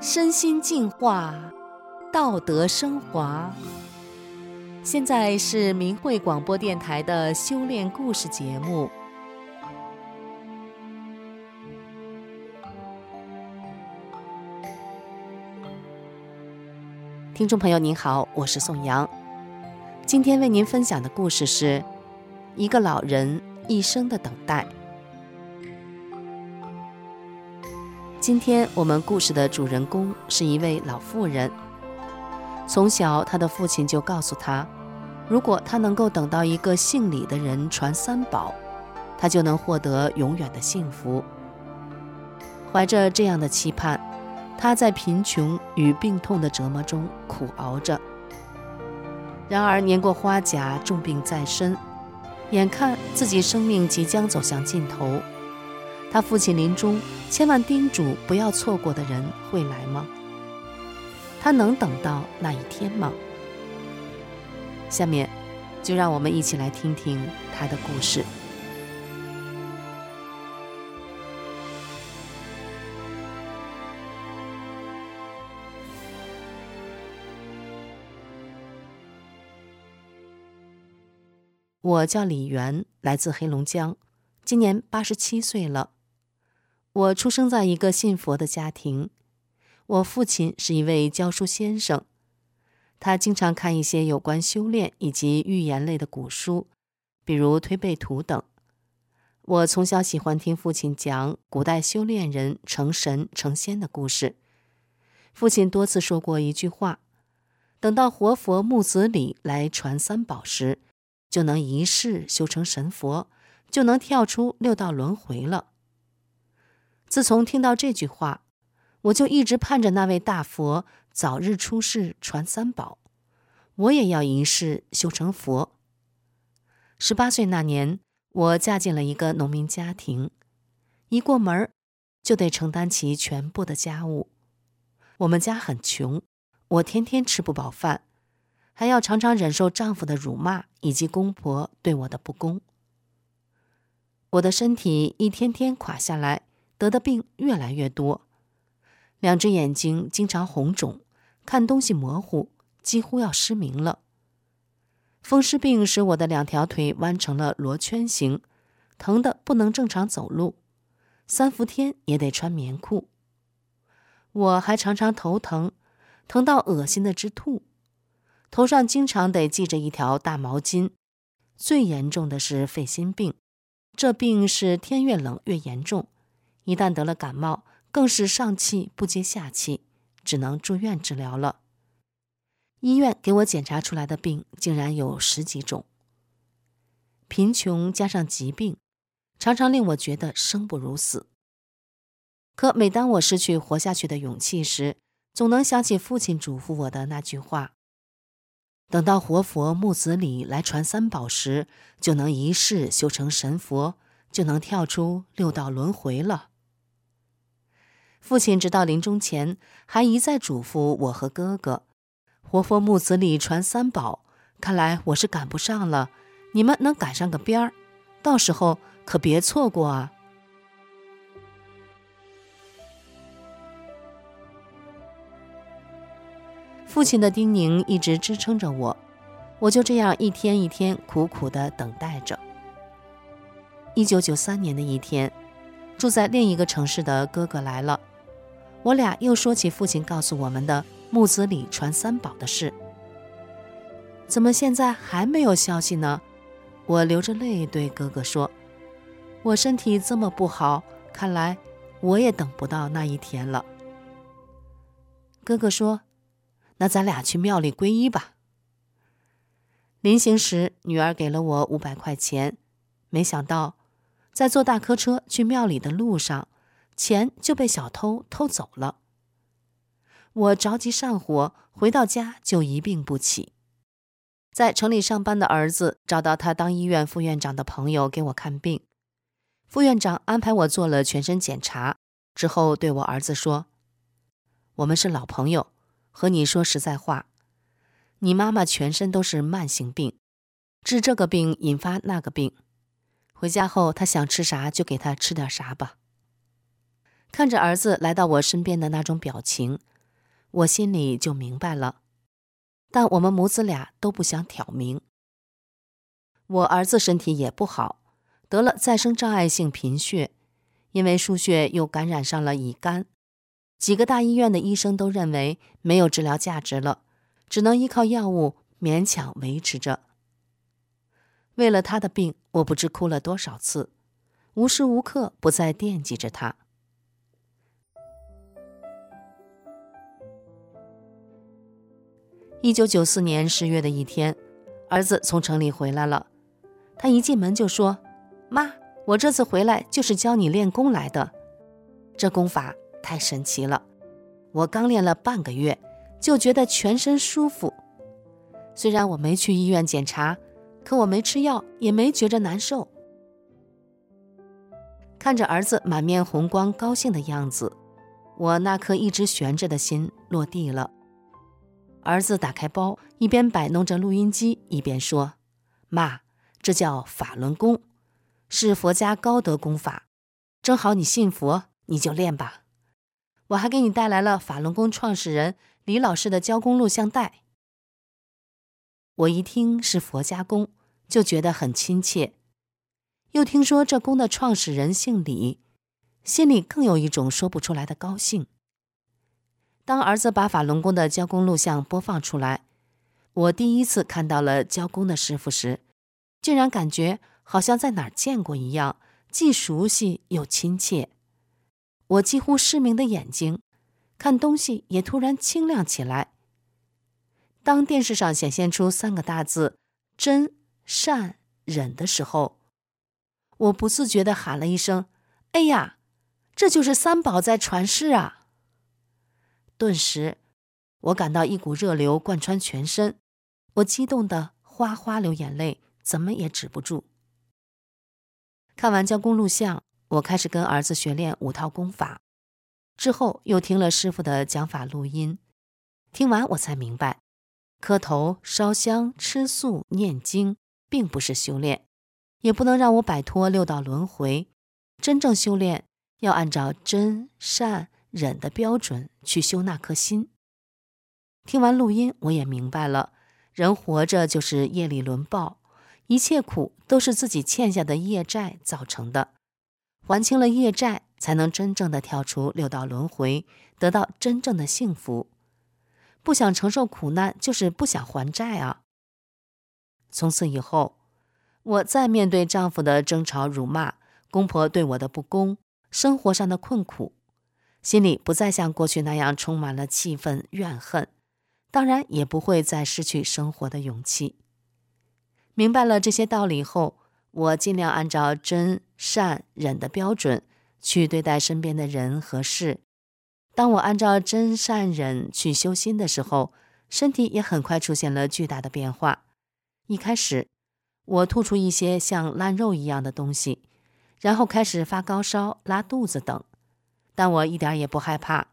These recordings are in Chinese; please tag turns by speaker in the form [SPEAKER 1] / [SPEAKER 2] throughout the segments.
[SPEAKER 1] 身心净化，道德升华。现在是明慧广播电台的修炼故事节目。听众朋友您好，我是宋阳。今天为您分享的故事是一个老人一生的等待。今天我们故事的主人公是一位老妇人。从小，他的父亲就告诉他，如果他能够等到一个姓李的人传三宝，他就能获得永远的幸福。怀着这样的期盼，他在贫穷与病痛的折磨中苦熬着。然而，年过花甲，重病在身，眼看自己生命即将走向尽头。他父亲临终千万叮嘱不要错过的人会来吗？他能等到那一天吗？下面，就让我们一起来听听他的故事。我叫李元，来自黑龙江，今年八十七岁了。我出生在一个信佛的家庭，我父亲是一位教书先生，他经常看一些有关修炼以及寓言类的古书，比如《推背图》等。我从小喜欢听父亲讲古代修炼人成神成仙的故事。父亲多次说过一句话：等到活佛木子李来传三宝时，就能一世修成神佛，就能跳出六道轮回了。自从听到这句话，我就一直盼着那位大佛早日出世传三宝，我也要一世修成佛。十八岁那年，我嫁进了一个农民家庭，一过门就得承担起全部的家务。我们家很穷，我天天吃不饱饭，还要常常忍受丈夫的辱骂以及公婆对我的不公。我的身体一天天垮下来。得的病越来越多，两只眼睛经常红肿，看东西模糊，几乎要失明了。风湿病使我的两条腿弯成了罗圈形，疼得不能正常走路，三伏天也得穿棉裤。我还常常头疼，疼到恶心的直吐，头上经常得系着一条大毛巾。最严重的是肺心病，这病是天越冷越严重。一旦得了感冒，更是上气不接下气，只能住院治疗了。医院给我检查出来的病竟然有十几种。贫穷加上疾病，常常令我觉得生不如死。可每当我失去活下去的勇气时，总能想起父亲嘱咐我的那句话：等到活佛木子李来传三宝时，就能一世修成神佛，就能跳出六道轮回了。父亲直到临终前还一再嘱咐我和哥哥：“活佛木子李传三宝，看来我是赶不上了，你们能赶上个边儿，到时候可别错过啊！”父亲的叮咛一直支撑着我，我就这样一天一天苦苦的等待着。一九九三年的一天，住在另一个城市的哥哥来了。我俩又说起父亲告诉我们的木子李传三宝的事，怎么现在还没有消息呢？我流着泪对哥哥说：“我身体这么不好，看来我也等不到那一天了。”哥哥说：“那咱俩去庙里皈依吧。”临行时，女儿给了我五百块钱，没想到在坐大客车去庙里的路上。钱就被小偷偷走了。我着急上火，回到家就一病不起。在城里上班的儿子找到他当医院副院长的朋友给我看病，副院长安排我做了全身检查之后，对我儿子说：“我们是老朋友，和你说实在话，你妈妈全身都是慢性病，治这个病引发那个病。回家后，他想吃啥就给他吃点啥吧。”看着儿子来到我身边的那种表情，我心里就明白了。但我们母子俩都不想挑明。我儿子身体也不好，得了再生障碍性贫血，因为输血又感染上了乙肝。几个大医院的医生都认为没有治疗价值了，只能依靠药物勉强维持着。为了他的病，我不知哭了多少次，无时无刻不在惦记着他。一九九四年十月的一天，儿子从城里回来了。他一进门就说：“妈，我这次回来就是教你练功来的。这功法太神奇了，我刚练了半个月，就觉得全身舒服。虽然我没去医院检查，可我没吃药，也没觉着难受。”看着儿子满面红光、高兴的样子，我那颗一直悬着的心落地了。儿子打开包，一边摆弄着录音机，一边说：“妈，这叫法轮功，是佛家高德功法。正好你信佛，你就练吧。我还给你带来了法轮功创始人李老师的教功录像带。”我一听是佛家功，就觉得很亲切。又听说这功的创始人姓李，心里更有一种说不出来的高兴。当儿子把法轮功的教功录像播放出来，我第一次看到了教功的师傅时，竟然感觉好像在哪儿见过一样，既熟悉又亲切。我几乎失明的眼睛，看东西也突然清亮起来。当电视上显现出三个大字“真善忍”的时候，我不自觉地喊了一声：“哎呀，这就是三宝在传世啊！”顿时，我感到一股热流贯穿全身，我激动得哗哗流眼泪，怎么也止不住。看完教功录像，我开始跟儿子学练五套功法，之后又听了师傅的讲法录音，听完我才明白，磕头、烧香、吃素、念经，并不是修炼，也不能让我摆脱六道轮回。真正修炼，要按照真善。忍的标准去修那颗心。听完录音，我也明白了，人活着就是业力轮报，一切苦都是自己欠下的业债造成的。还清了业债，才能真正的跳出六道轮回，得到真正的幸福。不想承受苦难，就是不想还债啊。从此以后，我再面对丈夫的争吵、辱骂，公婆对我的不公，生活上的困苦。心里不再像过去那样充满了气愤、怨恨，当然也不会再失去生活的勇气。明白了这些道理后，我尽量按照真善忍的标准去对待身边的人和事。当我按照真善忍去修心的时候，身体也很快出现了巨大的变化。一开始，我吐出一些像烂肉一样的东西，然后开始发高烧、拉肚子等。但我一点也不害怕，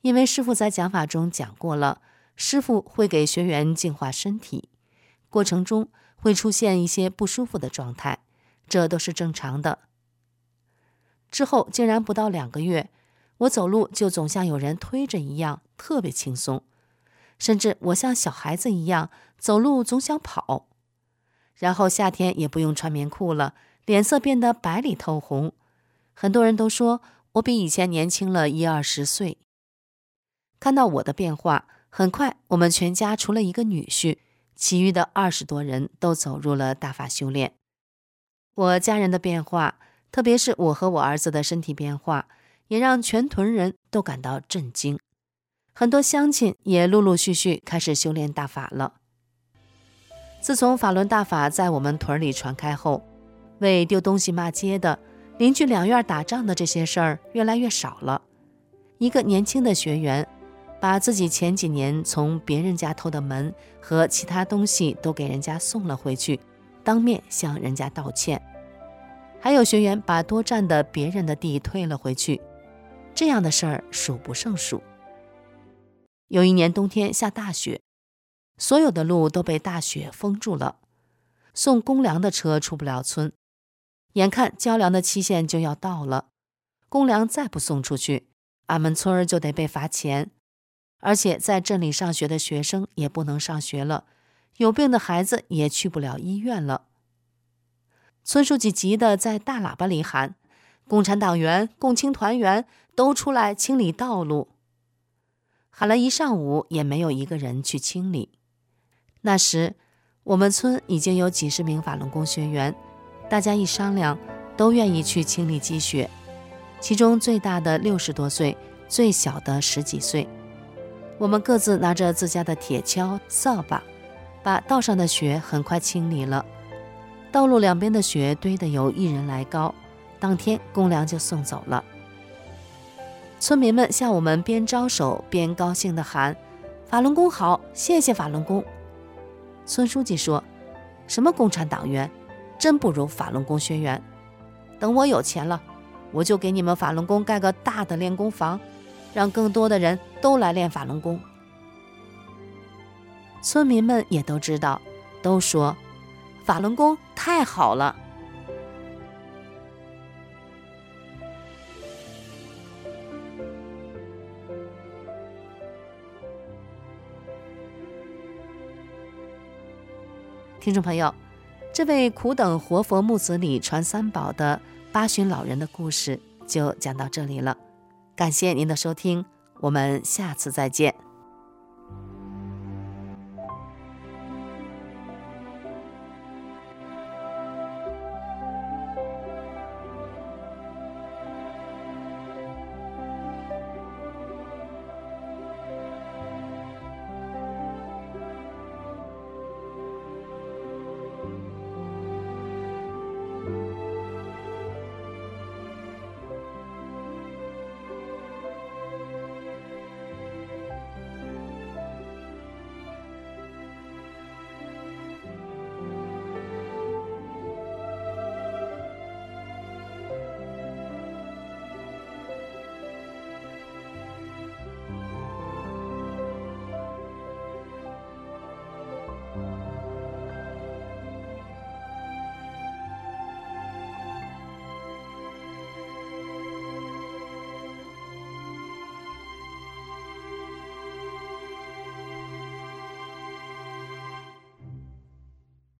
[SPEAKER 1] 因为师傅在讲法中讲过了，师傅会给学员净化身体，过程中会出现一些不舒服的状态，这都是正常的。之后竟然不到两个月，我走路就总像有人推着一样，特别轻松，甚至我像小孩子一样走路总想跑。然后夏天也不用穿棉裤了，脸色变得白里透红，很多人都说。我比以前年轻了一二十岁。看到我的变化，很快我们全家除了一个女婿，其余的二十多人都走入了大法修炼。我家人的变化，特别是我和我儿子的身体变化，也让全屯人都感到震惊。很多乡亲也陆陆续续开始修炼大法了。自从法轮大法在我们屯里传开后，为丢东西骂街的。邻居两院打仗的这些事儿越来越少了。一个年轻的学员，把自己前几年从别人家偷的门和其他东西都给人家送了回去，当面向人家道歉。还有学员把多占的别人的地退了回去，这样的事儿数不胜数。有一年冬天下大雪，所有的路都被大雪封住了，送公粮的车出不了村。眼看交粮的期限就要到了，公粮再不送出去，俺们村儿就得被罚钱。而且在镇里上学的学生也不能上学了，有病的孩子也去不了医院了。村书记急得在大喇叭里喊：“共产党员、共青团员都出来清理道路！”喊了一上午，也没有一个人去清理。那时，我们村已经有几十名法轮功学员，大家一商量，都愿意去清理积雪。其中最大的六十多岁，最小的十几岁。我们各自拿着自家的铁锹、扫把，把道上的雪很快清理了。道路两边的雪堆得有一人来高，当天公粮就送走了。村民们向我们边招手边高兴地喊：“法轮功好，谢谢法轮功。”村书记说：“什么共产党员，真不如法轮功学员。等我有钱了，我就给你们法轮功盖个大的练功房。”让更多的人都来练法轮功。村民们也都知道，都说法轮功太好了。听众朋友，这位苦等活佛木子李传三宝的八旬老人的故事就讲到这里了。感谢您的收听，我们下次再见。